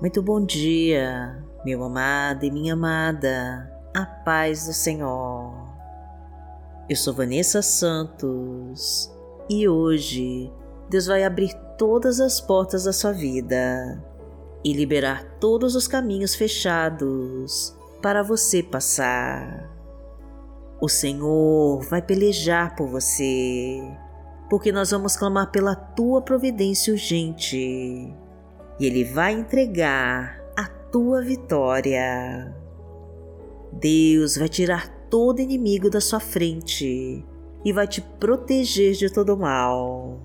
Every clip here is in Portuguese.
Muito bom dia, meu amado e minha amada, a paz do Senhor. Eu sou Vanessa Santos e hoje Deus vai abrir todas as portas da sua vida e liberar todos os caminhos fechados para você passar. O Senhor vai pelejar por você, porque nós vamos clamar pela tua providência urgente e Ele vai entregar a tua vitória. Deus vai tirar todo inimigo da sua frente e vai te proteger de todo mal.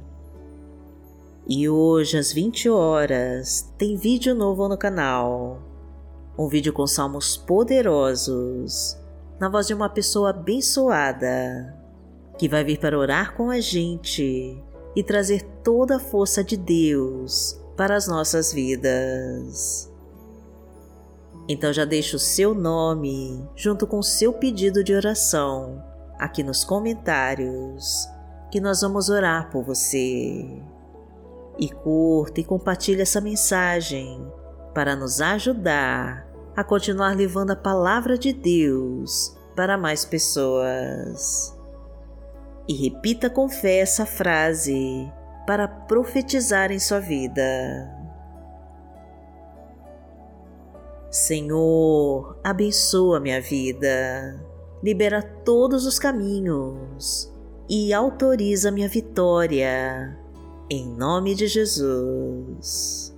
E hoje às 20 horas tem vídeo novo no canal. Um vídeo com salmos poderosos, na voz de uma pessoa abençoada, que vai vir para orar com a gente e trazer toda a força de Deus para as nossas vidas. Então já deixe o seu nome junto com o seu pedido de oração aqui nos comentários, que nós vamos orar por você. E curta e compartilhe essa mensagem para nos ajudar a continuar levando a palavra de Deus para mais pessoas. E repita com fé essa frase para profetizar em sua vida. Senhor, abençoa minha vida, libera todos os caminhos e autoriza minha vitória, em nome de Jesus.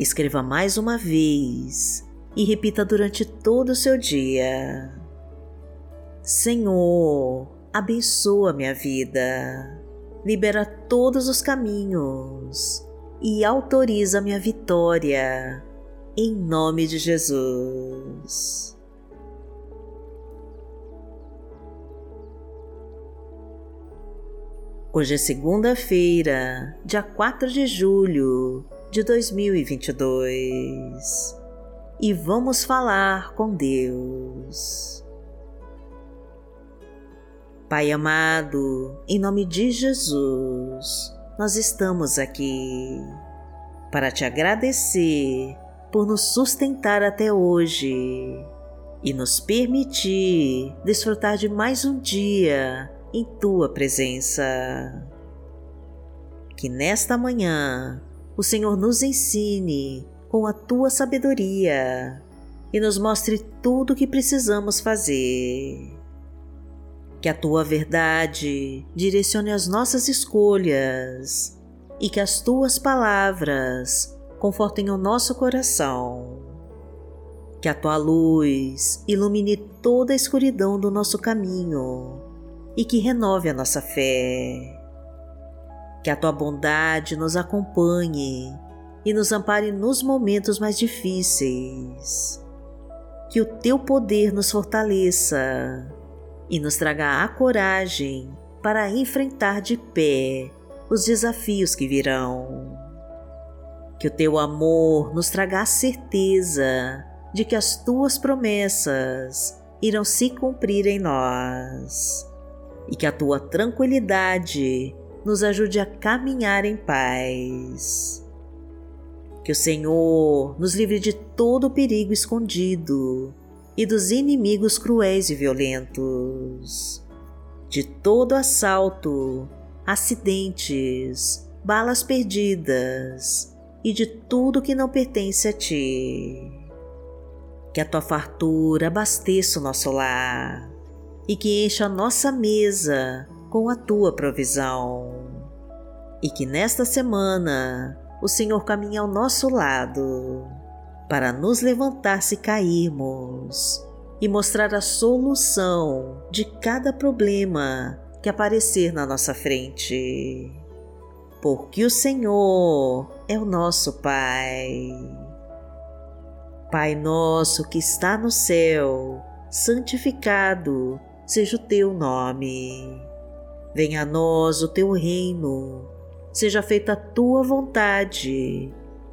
Escreva mais uma vez e repita durante todo o seu dia. Senhor, abençoa minha vida libera todos os caminhos e autoriza minha vitória, em nome de Jesus. Hoje é segunda-feira, dia 4 de julho de 2022 e vamos falar com Deus. Pai amado, em nome de Jesus, nós estamos aqui para te agradecer por nos sustentar até hoje e nos permitir desfrutar de mais um dia em tua presença. Que nesta manhã o Senhor nos ensine com a tua sabedoria e nos mostre tudo o que precisamos fazer que a tua verdade direcione as nossas escolhas e que as tuas palavras confortem o nosso coração. Que a tua luz ilumine toda a escuridão do nosso caminho e que renove a nossa fé. Que a tua bondade nos acompanhe e nos ampare nos momentos mais difíceis. Que o teu poder nos fortaleça e nos traga a coragem para enfrentar de pé os desafios que virão. Que o teu amor nos traga a certeza de que as tuas promessas irão se cumprir em nós e que a tua tranquilidade nos ajude a caminhar em paz. Que o Senhor nos livre de todo o perigo escondido e dos inimigos cruéis e violentos, de todo assalto, acidentes, balas perdidas e de tudo que não pertence a ti. Que a tua fartura abasteça o nosso lar e que encha a nossa mesa com a tua provisão. E que nesta semana o Senhor caminhe ao nosso lado para nos levantar se cairmos e mostrar a solução de cada problema que aparecer na nossa frente. Porque o Senhor é o nosso Pai. Pai nosso que está no céu, santificado seja o teu nome. Venha a nós o teu reino, seja feita a tua vontade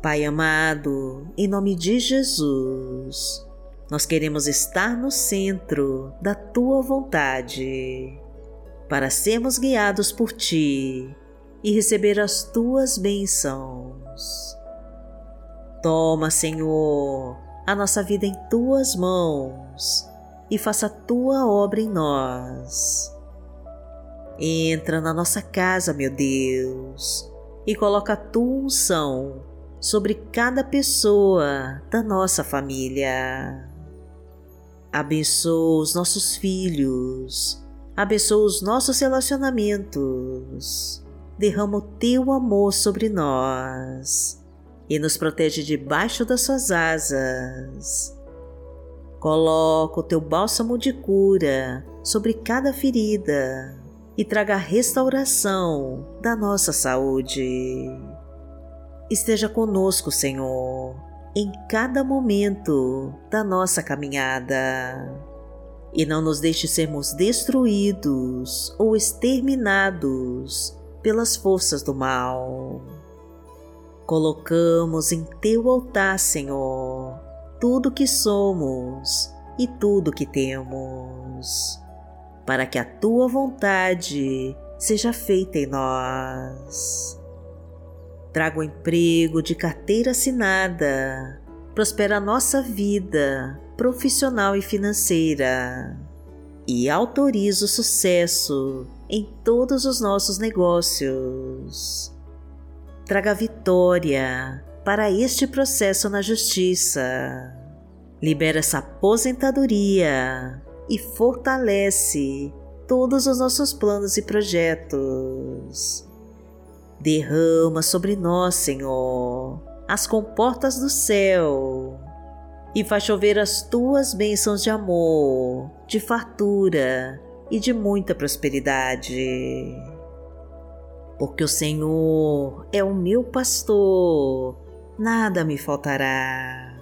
Pai amado, em nome de Jesus, nós queremos estar no centro da Tua vontade, para sermos guiados por Ti e receber as tuas bênçãos. Toma, Senhor, a nossa vida em tuas mãos e faça a tua obra em nós. Entra na nossa casa, meu Deus, e coloca a tua unção sobre cada pessoa da nossa família. Abençoa os nossos filhos, abençoa os nossos relacionamentos derrama o teu amor sobre nós e nos protege debaixo das suas asas. Coloca o teu bálsamo de cura sobre cada ferida e traga a restauração da nossa saúde. Esteja conosco, Senhor, em cada momento da nossa caminhada e não nos deixe sermos destruídos ou exterminados pelas forças do mal. Colocamos em teu altar, Senhor, tudo que somos e tudo que temos, para que a tua vontade seja feita em nós. Traga o emprego de carteira assinada, prospera a nossa vida profissional e financeira e autoriza o sucesso em todos os nossos negócios. Traga vitória para este processo na justiça. Libera essa aposentadoria e fortalece todos os nossos planos e projetos. Derrama sobre nós, Senhor, as comportas do céu e faz chover as tuas bênçãos de amor, de fartura e de muita prosperidade. Porque o Senhor é o meu pastor, nada me faltará.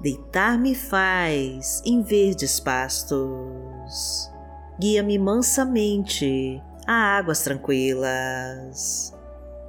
Deitar-me faz em verdes pastos. Guia-me mansamente a águas tranquilas.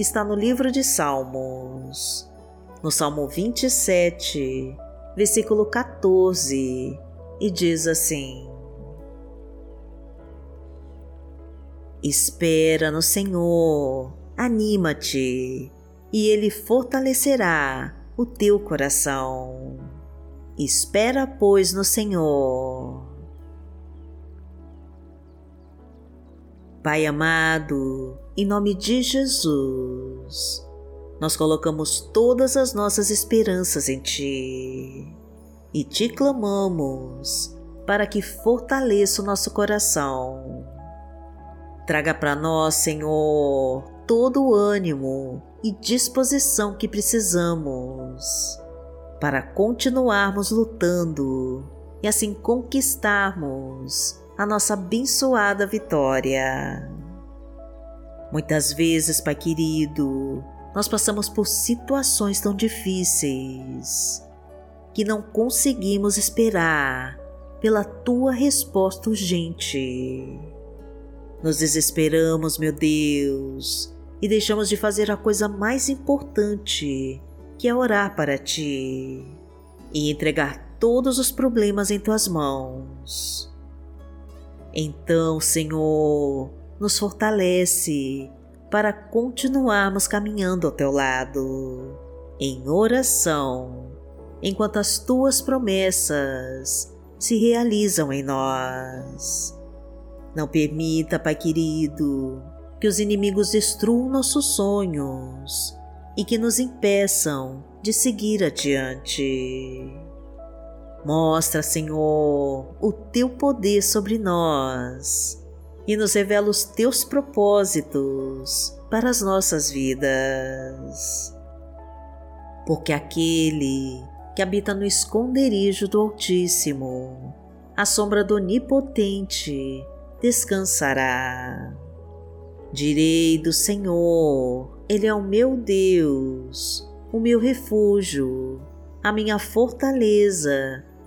está no livro de Salmos, no Salmo 27, versículo 14 e diz assim: Espera no Senhor, anima-te, e Ele fortalecerá o teu coração. Espera, pois, no Senhor. Pai amado, em nome de Jesus, nós colocamos todas as nossas esperanças em Ti e te clamamos para que fortaleça o nosso coração. Traga para nós, Senhor, todo o ânimo e disposição que precisamos para continuarmos lutando e assim conquistarmos a nossa abençoada vitória. Muitas vezes, Pai querido, nós passamos por situações tão difíceis que não conseguimos esperar pela tua resposta urgente. Nos desesperamos, meu Deus, e deixamos de fazer a coisa mais importante, que é orar para Ti e entregar todos os problemas em Tuas mãos. Então, Senhor, nos fortalece para continuarmos caminhando ao Teu lado, em oração, enquanto as Tuas promessas se realizam em nós. Não permita, Pai querido, que os inimigos destruam nossos sonhos e que nos impeçam de seguir adiante. Mostra, Senhor, o teu poder sobre nós e nos revela os teus propósitos para as nossas vidas. Porque aquele que habita no esconderijo do Altíssimo, à sombra do Onipotente, descansará. Direi do Senhor, Ele é o meu Deus, o meu refúgio, a minha fortaleza,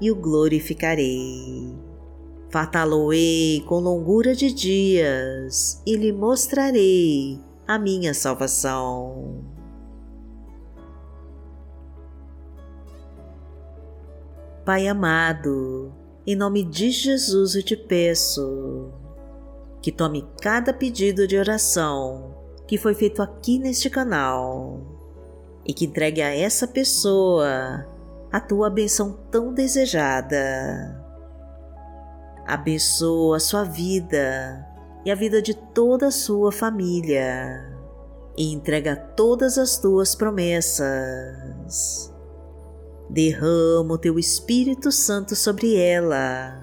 e o glorificarei. Fartá-lo-ei com longura de dias e lhe mostrarei a minha salvação. Pai amado, em nome de Jesus eu te peço que tome cada pedido de oração que foi feito aqui neste canal e que entregue a essa pessoa a tua benção tão desejada. Abençoa a sua vida e a vida de toda a sua família e entrega todas as tuas promessas. Derrama o teu Espírito Santo sobre ela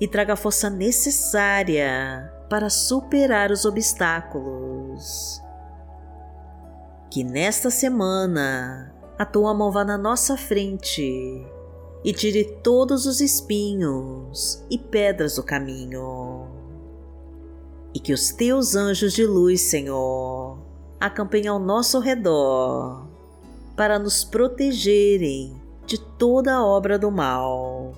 e traga a força necessária para superar os obstáculos. Que nesta semana a tua mão vá na nossa frente e tire todos os espinhos e pedras do caminho. E que os teus anjos de luz, Senhor, acampem ao nosso redor para nos protegerem de toda a obra do mal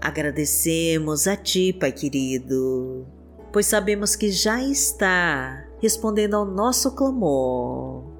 Agradecemos a Ti, Pai querido, pois sabemos que já está respondendo ao nosso clamor.